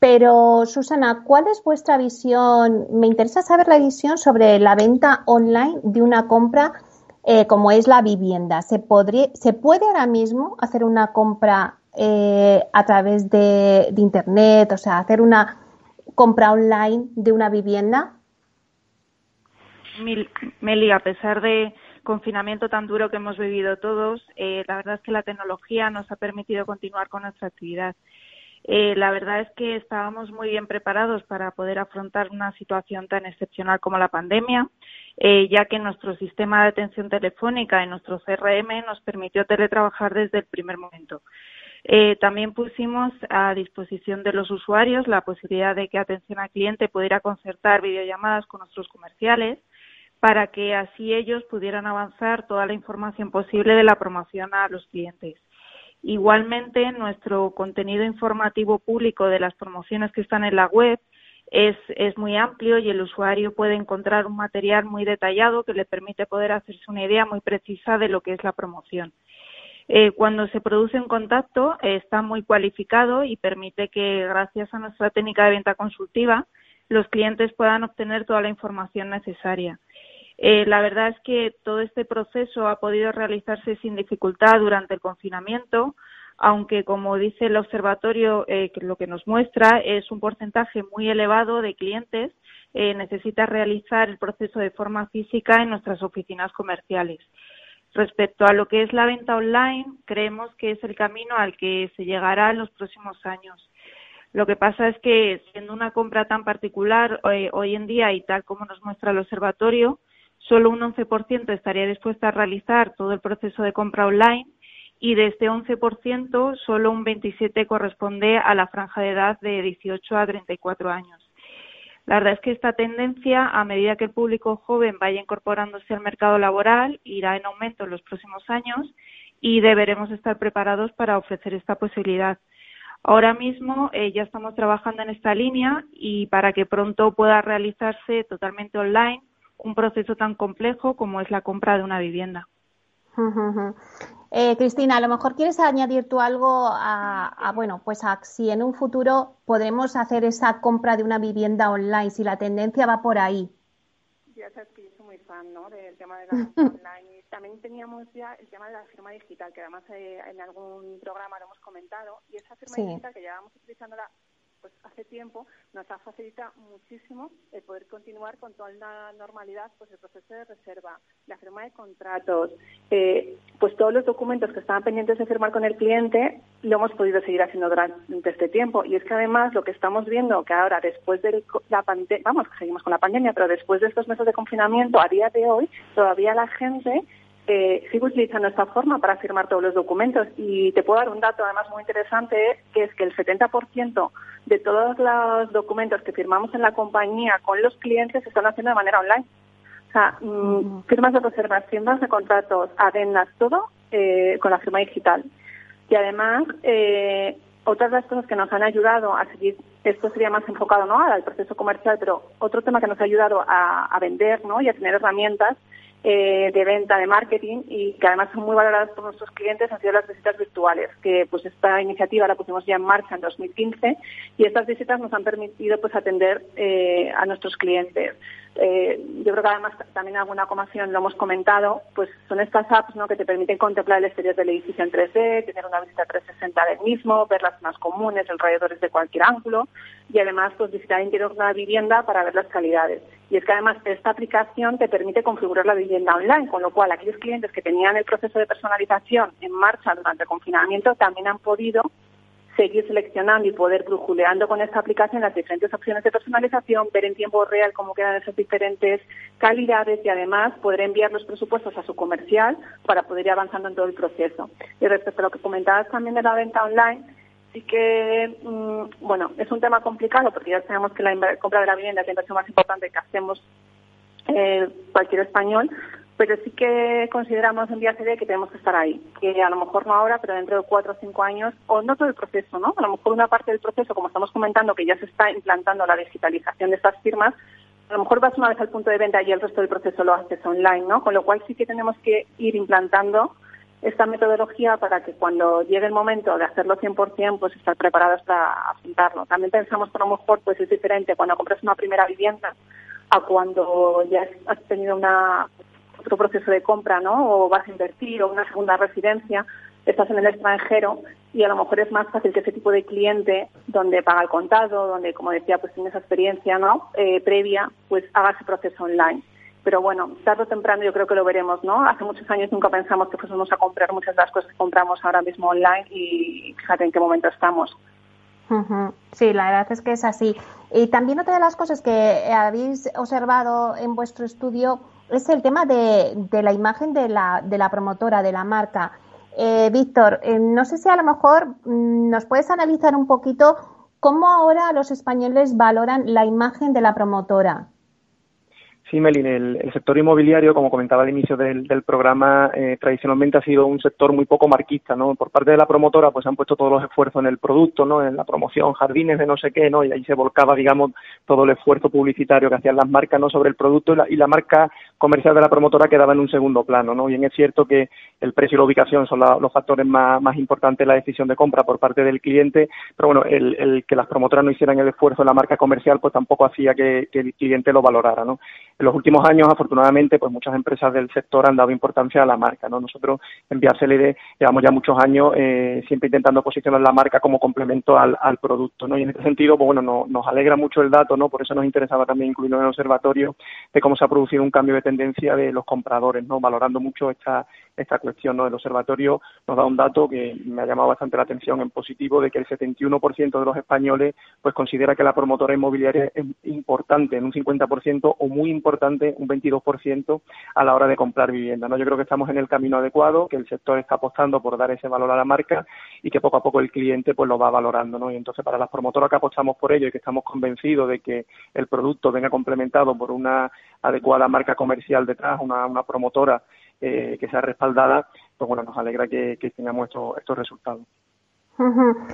Pero, Susana, ¿cuál es vuestra visión? Me interesa saber la visión sobre la venta online de una compra eh, como es la vivienda. ¿Se, podría, ¿Se puede ahora mismo hacer una compra eh, a través de, Internet? O sea, hacer una compra online de una vivienda? Meli, a pesar de confinamiento tan duro que hemos vivido todos, eh, la verdad es que la tecnología nos ha permitido continuar con nuestra actividad. Eh, la verdad es que estábamos muy bien preparados para poder afrontar una situación tan excepcional como la pandemia, eh, ya que nuestro sistema de atención telefónica y nuestro CRM nos permitió teletrabajar desde el primer momento. Eh, también pusimos a disposición de los usuarios la posibilidad de que atención al cliente pudiera concertar videollamadas con nuestros comerciales para que así ellos pudieran avanzar toda la información posible de la promoción a los clientes. Igualmente, nuestro contenido informativo público de las promociones que están en la web es, es muy amplio y el usuario puede encontrar un material muy detallado que le permite poder hacerse una idea muy precisa de lo que es la promoción. Eh, cuando se produce un contacto eh, está muy cualificado y permite que, gracias a nuestra técnica de venta consultiva, los clientes puedan obtener toda la información necesaria. Eh, la verdad es que todo este proceso ha podido realizarse sin dificultad durante el confinamiento, aunque, como dice el observatorio, eh, lo que nos muestra es un porcentaje muy elevado de clientes eh, necesita realizar el proceso de forma física en nuestras oficinas comerciales. Respecto a lo que es la venta online, creemos que es el camino al que se llegará en los próximos años. Lo que pasa es que, siendo una compra tan particular eh, hoy en día y tal como nos muestra el observatorio, solo un 11% estaría dispuesta a realizar todo el proceso de compra online y de este 11% solo un 27% corresponde a la franja de edad de 18 a 34 años. La verdad es que esta tendencia, a medida que el público joven vaya incorporándose al mercado laboral, irá en aumento en los próximos años y deberemos estar preparados para ofrecer esta posibilidad. Ahora mismo eh, ya estamos trabajando en esta línea y para que pronto pueda realizarse totalmente online un proceso tan complejo como es la compra de una vivienda. Eh, Cristina, a lo mejor quieres añadir tú algo a, bueno, pues a si en un futuro podremos hacer esa compra de una vivienda online, si la tendencia va por ahí. Ya sabes que yo soy muy fan, ¿no? Del tema de la online. También teníamos ya el tema de la firma digital, que además eh, en algún programa lo hemos comentado, y esa firma digital que llevamos utilizándola pues hace tiempo nos ha facilitado muchísimo el poder continuar con toda la normalidad pues el proceso de reserva, la firma de contratos, eh, pues todos los documentos que estaban pendientes de firmar con el cliente lo hemos podido seguir haciendo durante este tiempo. Y es que además lo que estamos viendo que ahora después de la pandemia, vamos, seguimos con la pandemia, pero después de estos meses de confinamiento a día de hoy todavía la gente eh, sigue utilizando esta forma para firmar todos los documentos. Y te puedo dar un dato además muy interesante, que es que el 70% de todos los documentos que firmamos en la compañía con los clientes se están haciendo de manera online. O sea, mm, firmas de reservas, firmas de contratos, adendas, todo eh, con la firma digital. Y además, eh, otras de las cosas que nos han ayudado a seguir, esto sería más enfocado ¿no? al proceso comercial, pero otro tema que nos ha ayudado a, a vender ¿no? y a tener herramientas eh, de venta, de marketing y que además son muy valoradas por nuestros clientes han sido las visitas virtuales, que pues esta iniciativa la pusimos ya en marcha en 2015 y estas visitas nos han permitido pues atender eh, a nuestros clientes. Eh, yo creo que además también alguna ocasión lo hemos comentado, pues son estas apps ¿no? que te permiten contemplar el exterior del edificio en 3D, tener una visita 360 del mismo, ver las más comunes, alrededores de cualquier ángulo y además pues visitar el interior de una vivienda para ver las calidades. Y es que además esta aplicación te permite configurar la vivienda online, con lo cual aquellos clientes que tenían el proceso de personalización en marcha durante el confinamiento también han podido seguir seleccionando y poder brujuleando con esta aplicación las diferentes opciones de personalización, ver en tiempo real cómo quedan esas diferentes calidades y además poder enviar los presupuestos a su comercial para poder ir avanzando en todo el proceso. Y respecto a lo que comentabas también de la venta online, sí que, mm, bueno, es un tema complicado porque ya sabemos que la compra de la vivienda es la inversión más importante que hacemos eh, cualquier español, pero sí que consideramos en Vía CD que tenemos que estar ahí, que a lo mejor no ahora, pero dentro de cuatro o cinco años, o no todo el proceso, ¿no? A lo mejor una parte del proceso, como estamos comentando, que ya se está implantando la digitalización de estas firmas, a lo mejor vas una vez al punto de venta y el resto del proceso lo haces online, ¿no? Con lo cual sí que tenemos que ir implantando esta metodología para que cuando llegue el momento de hacerlo 100%, pues estar preparados para afrontarlo. También pensamos que a lo mejor pues es diferente cuando compras una primera vivienda a cuando ya has tenido una, otro proceso de compra, ¿no? O vas a invertir o una segunda residencia, estás en el extranjero y a lo mejor es más fácil que ese tipo de cliente, donde paga el contado, donde, como decía, pues tiene esa experiencia, ¿no? Eh, previa, pues haga ese proceso online pero bueno, tarde o temprano yo creo que lo veremos, ¿no? Hace muchos años nunca pensamos que fuésemos a comprar muchas de las cosas que compramos ahora mismo online y fíjate en qué momento estamos. Sí, la verdad es que es así. Y también otra de las cosas que habéis observado en vuestro estudio es el tema de, la imagen de la, de la promotora, de la marca. Eh, Víctor, eh, no sé si a lo mejor mm, nos puedes analizar un poquito cómo ahora los españoles valoran la imagen de la promotora. Sí, Melin, el, sector inmobiliario, como comentaba al inicio del, programa, eh, tradicionalmente ha sido un sector muy poco marquista, ¿no? Por parte de la promotora, pues han puesto todos los esfuerzos en el producto, ¿no? En la promoción, jardines de no sé qué, ¿no? Y ahí se volcaba, digamos, todo el esfuerzo publicitario que hacían las marcas, ¿no? Sobre el producto y la, marca comercial de la promotora quedaba en un segundo plano, ¿no? Bien es cierto que el precio y la ubicación son los factores más, más importantes en la decisión de compra por parte del cliente, pero bueno, el, que las promotoras no hicieran el esfuerzo en la marca comercial, pues tampoco hacía que, que el cliente lo valorara, ¿no? En los últimos años, afortunadamente, pues muchas empresas del sector han dado importancia a la marca. ¿no? Nosotros en Vía llevamos ya muchos años eh, siempre intentando posicionar la marca como complemento al, producto. ¿no? Y en este sentido, pues bueno, nos alegra mucho el dato, ¿no? por eso nos interesaba también incluirlo en el observatorio, de cómo se ha producido un cambio de tendencia de los compradores, ¿no? valorando mucho esta, esta cuestión. ¿no? El observatorio nos da un dato que me ha llamado bastante la atención en positivo, de que el 71% de los españoles pues considera que la promotora inmobiliaria es importante, en un 50% o muy importante un 22% a la hora de comprar vivienda. ¿no? Yo creo que estamos en el camino adecuado, que el sector está apostando por dar ese valor a la marca y que poco a poco el cliente pues lo va valorando. ¿no? Y entonces para las promotoras que apostamos por ello y que estamos convencidos de que el producto venga complementado por una adecuada marca comercial detrás, una, una promotora eh, que sea respaldada, pues bueno, nos alegra que, tengamos estos resultados.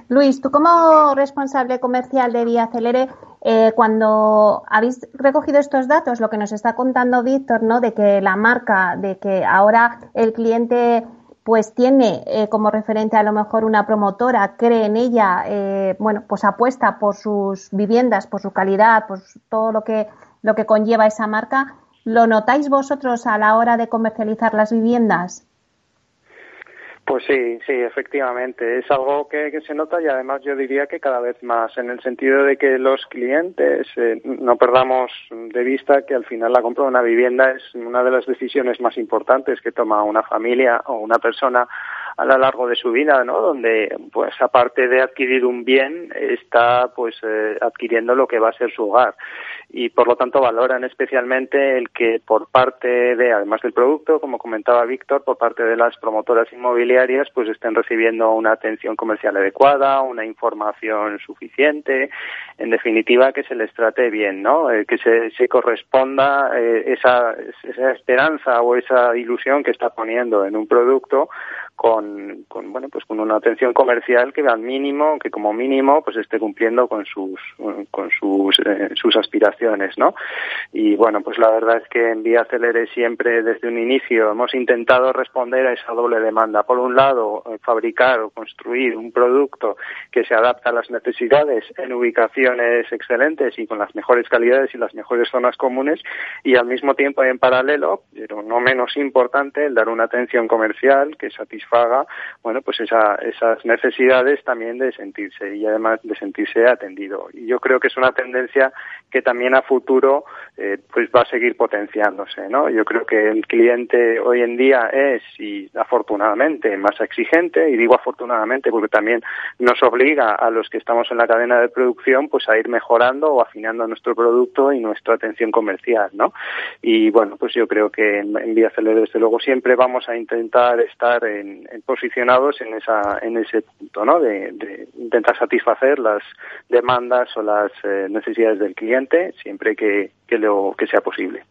Luis, tú como responsable comercial de Vía eh, cuando habéis recogido estos datos, lo que nos está contando Víctor, ¿no? De que la marca, de que ahora el cliente pues tiene eh, como referente a lo mejor una promotora, cree en ella, eh, bueno, pues apuesta por sus viviendas, por su calidad, por todo lo que, lo que conlleva esa marca. ¿Lo notáis vosotros a la hora de comercializar las viviendas? Pues sí, sí, efectivamente. Es algo que, se nota y además yo diría que cada vez más, en el sentido de que los clientes eh, no perdamos de vista que al final la compra de una vivienda es una de las decisiones más importantes que toma una familia o una persona a lo largo de su vida, ¿no? Donde, pues, aparte de adquirir un bien, está, pues, eh, adquiriendo lo que va a ser su hogar. Y, por lo tanto, valoran especialmente el que, por parte de, además del producto, como comentaba Víctor, por parte de las promotoras inmobiliarias, pues, estén recibiendo una atención comercial adecuada, una información suficiente, en definitiva, que se les trate bien, ¿no? Eh, que se, corresponda eh, esa, esa esperanza o esa ilusión que está poniendo en un producto con, con, bueno pues con una atención comercial que al mínimo que como mínimo pues esté cumpliendo con sus con sus eh, sus aspiraciones no y bueno pues la verdad es que en Vía Celere siempre desde un inicio hemos intentado responder a esa doble demanda por un lado eh, fabricar o construir un producto que se adapta a las necesidades en ubicaciones excelentes y con las mejores calidades y las mejores zonas comunes y al mismo tiempo en paralelo pero no menos importante el dar una atención comercial que satisfaga bueno, pues esa, esas necesidades también de sentirse y además de sentirse atendido. Y yo creo que es una tendencia que también a futuro eh, pues va a seguir potenciándose, ¿no? Yo creo que el cliente hoy en día es y afortunadamente más exigente y digo afortunadamente porque también nos obliga a los que estamos en la cadena de producción pues a ir mejorando o afinando nuestro producto y nuestra atención comercial, ¿no? Y bueno, pues yo creo que en, Vía desde luego siempre vamos a intentar estar en, posicionados en esa en ese punto, ¿no? De, intentar satisfacer las demandas o las eh, necesidades del cliente siempre que, que, lo, que sea posible.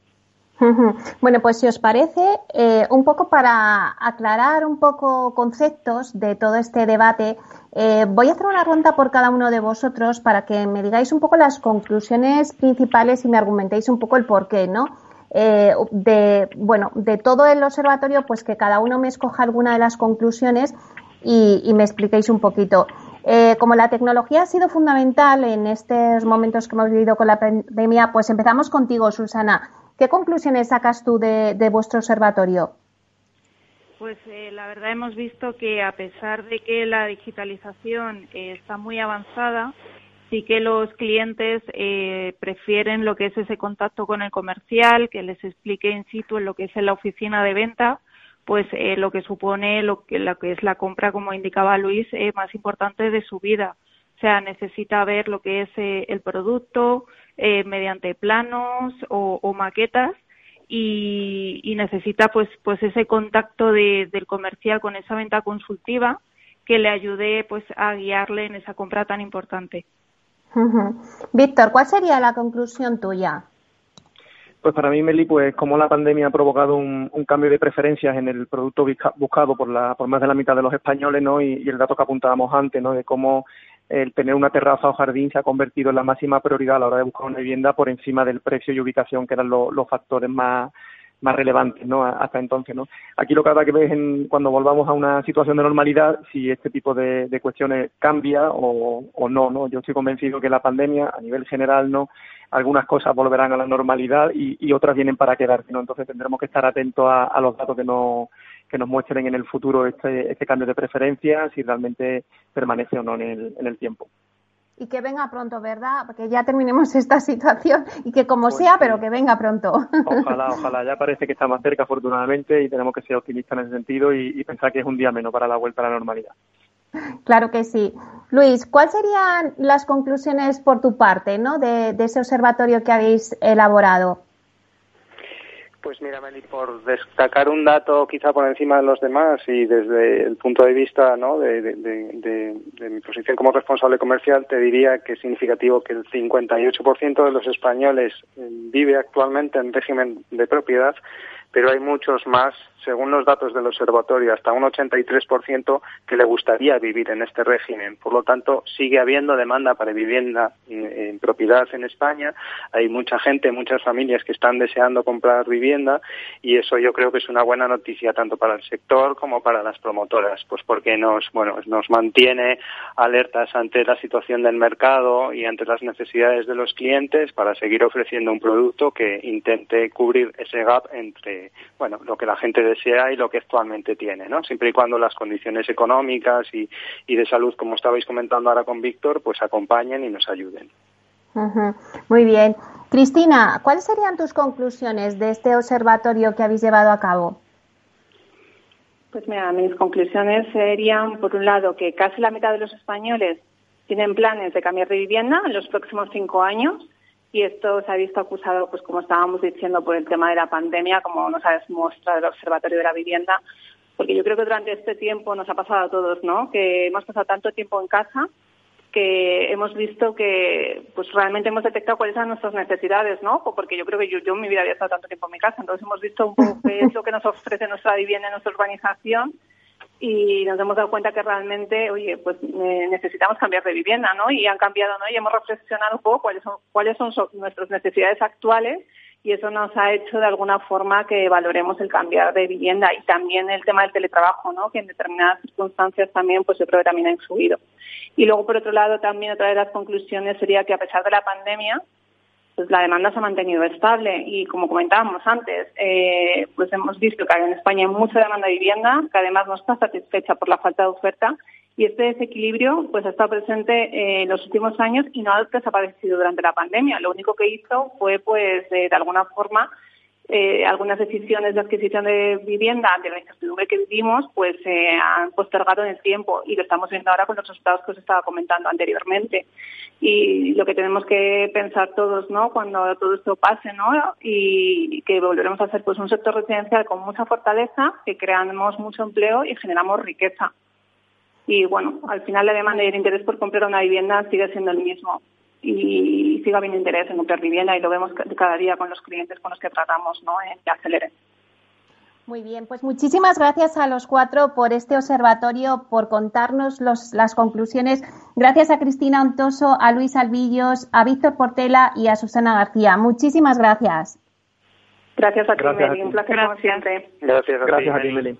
Bueno, pues si os parece, eh, un poco para aclarar un poco conceptos de todo este debate, eh, voy a hacer una ronda por cada uno de vosotros para que me digáis un poco las conclusiones principales y me argumentéis un poco el porqué, ¿no? Eh, de, bueno, de todo el observatorio, pues que cada uno me escoja alguna de las conclusiones y, me expliquéis un poquito. Eh, como la tecnología ha sido fundamental en estos momentos que hemos vivido con la pandemia, pues empezamos contigo, Susana. ¿Qué conclusiones sacas tú de, vuestro observatorio? Pues eh, la verdad hemos visto que a pesar de que la digitalización está muy avanzada, sí que los clientes eh, prefieren lo que es ese contacto con el comercial, que les explique in situ en lo que es en la oficina de venta, pues eh, lo que supone lo que, lo que es la compra, como indicaba Luis, eh, más importante de su vida. O sea, necesita ver lo que es eh, el producto mediante planos o, maquetas y, y, necesita pues pues ese contacto de, del comercial con esa venta consultiva que le ayude pues a guiarle en esa compra tan importante. Víctor, ¿cuál sería la conclusión tuya? Pues para mí, Meli, pues como la pandemia ha provocado un, cambio de preferencias en el producto buscado por, la, por más de la mitad de los españoles, ¿no? Y, el dato que apuntábamos antes, ¿no? De cómo el tener una terraza o jardín se ha convertido en la máxima prioridad a la hora de buscar una vivienda por encima del precio y ubicación, que eran los factores más, más relevantes ¿no? hasta entonces. ¿no? Aquí lo que habrá que ver es cuando volvamos a una situación de normalidad si este tipo de, cuestiones cambia o, o, no, no. Yo estoy convencido que la pandemia, a nivel general, no algunas cosas volverán a la normalidad y, otras vienen para quedarse. ¿no? Entonces tendremos que estar atentos a, a los datos que, no, que nos muestren en el futuro este, este cambio de preferencia, si realmente permanece o no en el, en el tiempo y que venga pronto, ¿verdad? Porque ya terminemos esta situación y que como pues sea, pero que venga pronto. Ojalá, ojalá. Ya parece que está más cerca, afortunadamente, y tenemos que ser optimistas en ese sentido y, pensar que es un día menos para la vuelta a la normalidad. Claro que sí. Luis, ¿cuáles serían las conclusiones por tu parte, ¿no? de ese observatorio que habéis elaborado? Pues mira, Meli, por destacar un dato quizá por encima de los demás y desde el punto de vista ¿no? de, de, mi posición como responsable comercial, te diría que es significativo que el 58% de los españoles eh, vive actualmente en régimen de propiedad, pero hay muchos más según los datos del observatorio, hasta un 83% que le gustaría vivir en este régimen. Por lo tanto, sigue habiendo demanda para vivienda en, propiedad en España. Hay mucha gente, muchas familias que están deseando comprar vivienda y eso yo creo que es una buena noticia tanto para el sector como para las promotoras, pues porque nos, bueno, nos mantiene alertas ante la situación del mercado y ante las necesidades de los clientes para seguir ofreciendo un producto que intente cubrir ese gap entre, bueno, lo que la gente sea y lo que actualmente tiene, ¿no? Siempre y cuando las condiciones económicas y, y de salud, como estabais comentando ahora con Víctor, pues acompañen y nos ayuden. Muy bien. Cristina, ¿cuáles serían tus conclusiones de este observatorio que habéis llevado a cabo? Pues mira, mis conclusiones serían, por un lado, que casi la mitad de los españoles tienen planes de cambiar de vivienda en los próximos cinco años y esto se ha visto acusado, pues como estábamos diciendo, por el tema de la pandemia, como nos ha demostrado el Observatorio de la Vivienda, porque yo creo que durante este tiempo nos ha pasado a todos, ¿no? Que hemos pasado tanto tiempo en casa que hemos visto que pues realmente hemos detectado cuáles son nuestras necesidades, ¿no? Porque yo creo que yo, yo en mi vida había estado tanto tiempo en mi casa, entonces hemos visto un poco qué es lo que nos ofrece nuestra vivienda, nuestra urbanización y nos hemos dado cuenta que realmente, oye, pues necesitamos cambiar de vivienda, ¿no? Y han cambiado, ¿no? Y hemos reflexionado un poco cuáles son, cuáles son nuestras necesidades actuales y eso nos ha hecho de alguna forma que valoremos el cambiar de vivienda y también el tema del teletrabajo, ¿no? Que en determinadas circunstancias también, pues yo creo que también ha influido. Y luego, por otro lado, también otra de las conclusiones sería que a pesar de la pandemia, pues la demanda se ha mantenido estable y como comentábamos antes, eh, pues hemos visto que en España hay mucha demanda de vivienda, que además no está satisfecha por la falta de oferta y este desequilibrio pues ha estado presente eh, en los últimos años y no ha desaparecido durante la pandemia. Lo único que hizo fue pues de alguna forma eh, algunas decisiones de adquisición de vivienda ante la incertidumbre que vivimos pues se han postergado en el tiempo y lo estamos viendo ahora con los resultados que os estaba comentando anteriormente. Y lo que tenemos que pensar todos no cuando todo esto pase no y que volveremos a ser pues un sector residencial con mucha fortaleza que creamos mucho empleo y generamos riqueza. Y bueno al final la demanda y el interés por comprar una vivienda sigue siendo el mismo y siga habiendo interés en comprar vivienda y lo vemos cada día con los clientes con los que tratamos, ¿no? En que aceleren. Muy bien, pues muchísimas gracias a los cuatro por este observatorio, por contarnos los, las conclusiones. Gracias a Cristina Ontoso, a Luis Albillos, a Víctor Portela y a Susana García. Muchísimas gracias. Gracias a ti, Meli. Un placer como siempre. Gracias a, gracias a ti, Meli.